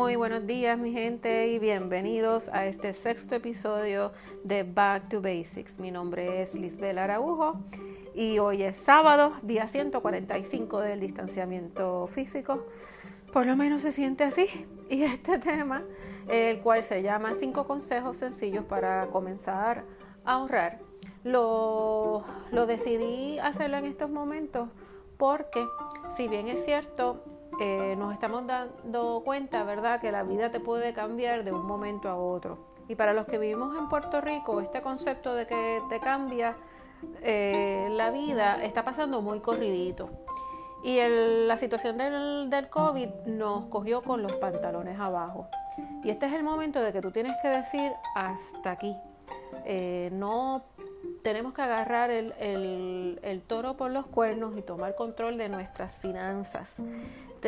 Muy buenos días mi gente y bienvenidos a este sexto episodio de Back to Basics. Mi nombre es Lisbel Araujo y hoy es sábado, día 145 del distanciamiento físico. Por lo menos se siente así. Y este tema, el cual se llama cinco consejos sencillos para comenzar a ahorrar, lo, lo decidí hacerlo en estos momentos porque si bien es cierto, eh, nos estamos dando cuenta, ¿verdad?, que la vida te puede cambiar de un momento a otro. Y para los que vivimos en Puerto Rico, este concepto de que te cambia eh, la vida está pasando muy corridito. Y la situación del, COVID nos cogió con los pantalones abajo. Y este es el momento de que tú tienes que decir hasta aquí. Eh, no tenemos que agarrar el, el, toro por los cuernos y tomar control de nuestras finanzas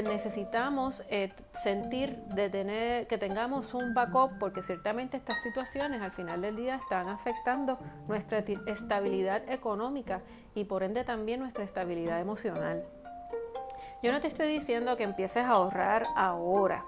necesitamos eh, sentir de tener que tengamos un backup porque ciertamente estas situaciones al final del día están afectando nuestra estabilidad económica y por ende también nuestra estabilidad emocional. Yo no te estoy diciendo que empieces a ahorrar ahora,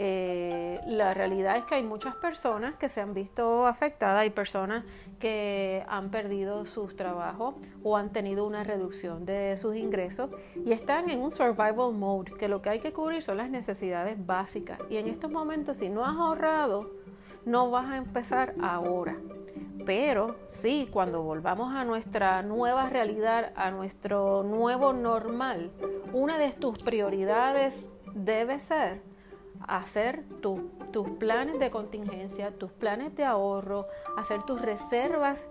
eh, la realidad es que hay muchas personas que se han visto afectadas, hay personas que han perdido sus trabajos o han tenido una reducción de sus ingresos y están en un survival mode, que lo que hay que cubrir son las necesidades básicas. Y en estos momentos, si no has ahorrado, no vas a empezar ahora. Pero sí, cuando volvamos a nuestra nueva realidad, a nuestro nuevo normal, una de tus prioridades debe ser hacer tus planes de contingencia, tus planes de ahorro, hacer tus reservas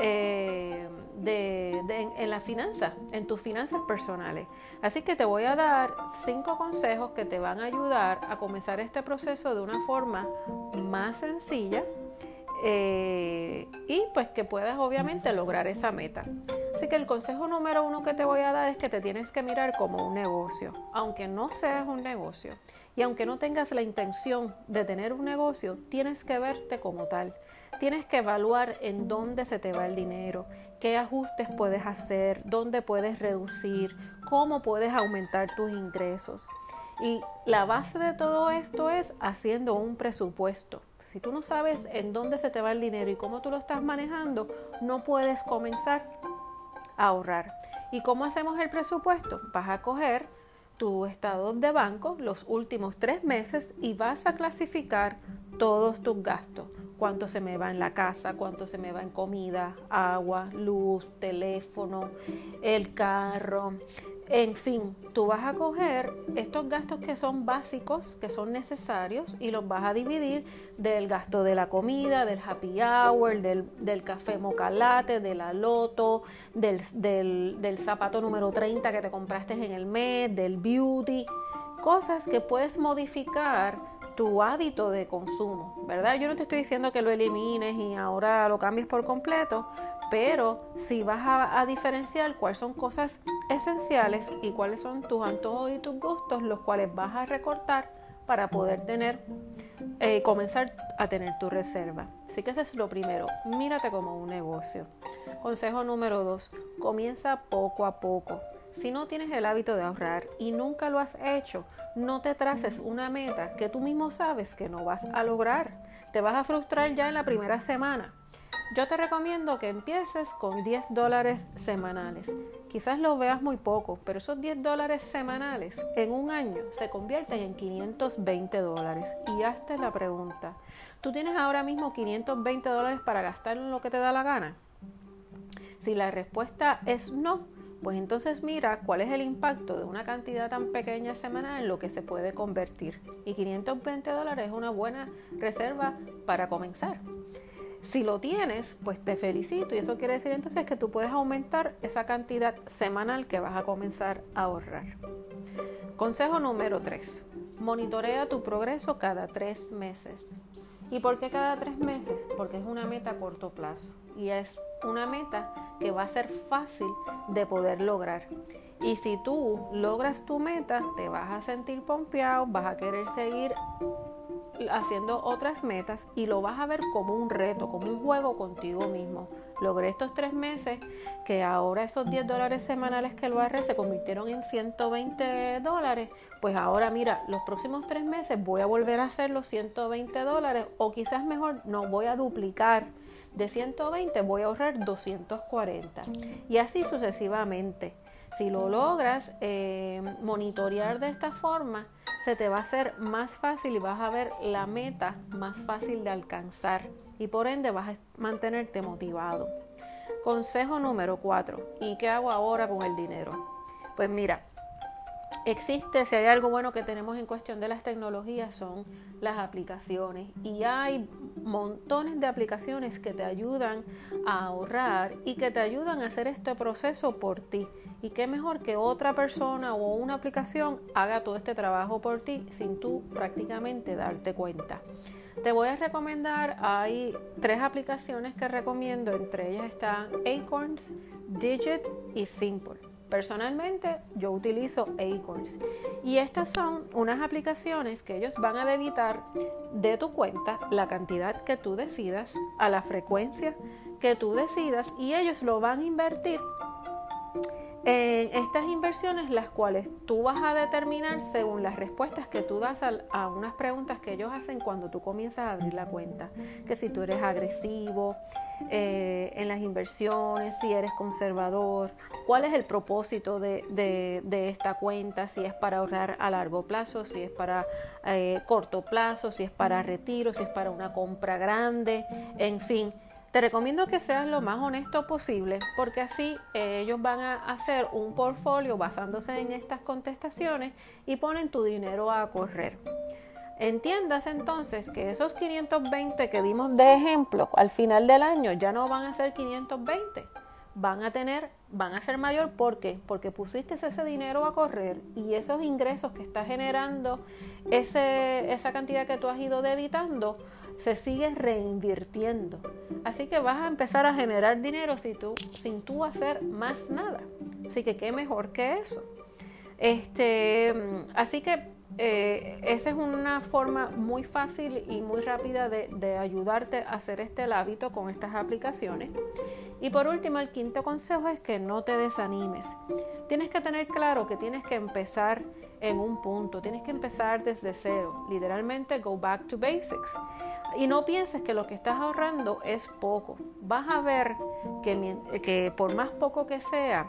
eh, en la finanza, en tus finanzas personales. Así que te voy a dar cinco consejos que te van a ayudar a comenzar este proceso de una forma más sencilla eh, y pues que puedas obviamente lograr esa meta. Así que el consejo número uno que te voy a dar es que te tienes que mirar como un negocio, aunque no seas un negocio. Y aunque no tengas la intención de tener un negocio, tienes que verte como tal. Tienes que evaluar en dónde se te va el dinero, qué ajustes puedes hacer, dónde puedes reducir, cómo puedes aumentar tus ingresos. Y la base de todo esto es haciendo un presupuesto. Si tú no sabes en dónde se te va el dinero y cómo tú lo estás manejando, no puedes comenzar ahorrar. ¿Y cómo hacemos el presupuesto? Vas a coger tu estado de banco los últimos tres meses y vas a clasificar todos tus gastos. Cuánto se me va en la casa, cuánto se me va en comida, agua, luz, teléfono, el carro, en fin, tú vas a coger estos gastos que son básicos, que son necesarios, y los vas a dividir del gasto de la comida, del happy hour, del, café mocalate, de la loto, del, del zapato número 30 que te compraste en el mes, del beauty, cosas que puedes modificar tu hábito de consumo, ¿verdad? Yo no te estoy diciendo que lo elimines y ahora lo cambies por completo, pero si vas a, diferenciar cuáles son cosas esenciales y cuáles son tus antojos y tus gustos, los cuales vas a recortar para poder tener, eh, comenzar a tener tu reserva. Así que eso es lo primero, mírate como un negocio. Consejo número dos, comienza poco a poco. Si no tienes el hábito de ahorrar y nunca lo has hecho, no te traces una meta que tú mismo sabes que no vas a lograr. Te vas a frustrar ya en la primera semana. Yo te recomiendo que empieces con 10 dólares semanales. Quizás lo veas muy poco, pero esos 10 dólares semanales en un año se convierten en 520 dólares. Y hazte la pregunta, ¿tú tienes ahora mismo 520 dólares para gastar en lo que te da la gana? Si la respuesta es no, pues entonces mira cuál es el impacto de una cantidad tan pequeña semanal en lo que se puede convertir. Y 520 dólares es una buena reserva para comenzar. Si lo tienes, pues te felicito y eso quiere decir entonces que tú puedes aumentar esa cantidad semanal que vas a comenzar a ahorrar. Consejo número 3. Monitorea tu progreso cada tres meses. ¿Y por qué cada tres meses? Porque es una meta a corto plazo y es una meta que va a ser fácil de poder lograr. Y si tú logras tu meta, te vas a sentir pompeado, vas a querer seguir haciendo otras metas y lo vas a ver como un reto, como un juego contigo mismo. Logré estos tres meses que ahora esos 10 dólares semanales que lo agarré se convirtieron en 120 dólares. Pues ahora mira, los próximos tres meses voy a volver a hacer los 120 dólares o quizás mejor no voy a duplicar. De 120 voy a ahorrar 240 y así sucesivamente. Si lo logras eh, monitorear de esta forma, se te va a hacer más fácil y vas a ver la meta más fácil de alcanzar y por ende vas a mantenerte motivado. Consejo número 4. ¿Y qué hago ahora con el dinero? Pues mira, existe, si hay algo bueno que tenemos en cuestión de las tecnologías son las aplicaciones y hay montones de aplicaciones que te ayudan a ahorrar y que te ayudan a hacer este proceso por ti. Y qué mejor que otra persona o una aplicación haga todo este trabajo por ti sin tú prácticamente darte cuenta. Te voy a recomendar, hay tres aplicaciones que recomiendo, entre ellas están Acorns, Digit y Simple. Personalmente yo utilizo Acorns y estas son unas aplicaciones que ellos van a debitar de tu cuenta la cantidad que tú decidas, a la frecuencia que tú decidas y ellos lo van a invertir en estas inversiones las cuales tú vas a determinar según las respuestas que tú das a, unas preguntas que ellos hacen cuando tú comienzas a abrir la cuenta. Que si tú eres agresivo eh, en las inversiones, si eres conservador, cuál es el propósito de, esta cuenta, si es para ahorrar a largo plazo, si es para eh, corto plazo, si es para retiro, si es para una compra grande, en fin te recomiendo que seas lo más honesto posible porque así eh, ellos van a hacer un portfolio basándose en estas contestaciones y ponen tu dinero a correr. Entiendas entonces que esos 520 que dimos de ejemplo al final del año ya no van a ser 520, van a tener, van a ser mayor ¿por qué? Porque pusiste ese dinero a correr y esos ingresos que está generando ese, esa cantidad que tú has ido debitando se sigue reinvirtiendo. Así que vas a empezar a generar dinero sin tú, sin tú hacer más nada. Así que qué mejor que eso. Este, así que eh, esa es una forma muy fácil y muy rápida de, de, ayudarte a hacer este hábito con estas aplicaciones. Y por último, el quinto consejo es que no te desanimes. Tienes que tener claro que tienes que empezar en un punto, tienes que empezar desde cero, literalmente go back to basics. Y no pienses que lo que estás ahorrando es poco. Vas a ver que, por más poco que sea,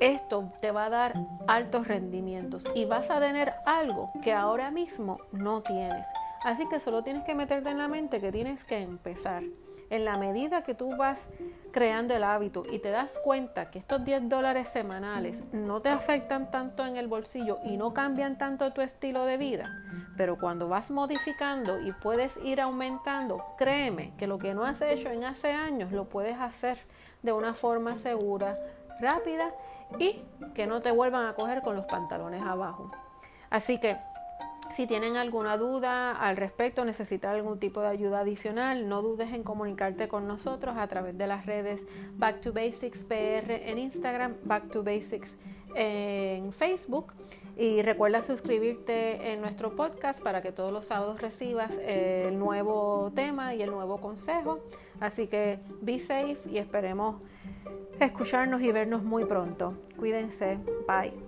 esto te va a dar altos rendimientos y vas a tener algo que ahora mismo no tienes. Así que solo tienes que meterte en la mente que tienes que empezar en la medida que tú vas creando el hábito y te das cuenta que estos 10 dólares semanales no te afectan tanto en el bolsillo y no cambian tanto tu estilo de vida, pero cuando vas modificando y puedes ir aumentando, créeme que lo que no has hecho en hace años lo puedes hacer de una forma segura, rápida y que no te vuelvan a coger con los pantalones abajo. Así que si tienen alguna duda al respecto, necesitan algún tipo de ayuda adicional, no dudes en comunicarte con nosotros a través de las redes Back to Basics PR en Instagram, Back to Basics en Facebook y recuerda suscribirte en nuestro podcast para que todos los sábados recibas el nuevo tema y el nuevo consejo. Así que be safe y esperemos escucharnos y vernos muy pronto. Cuídense. Bye.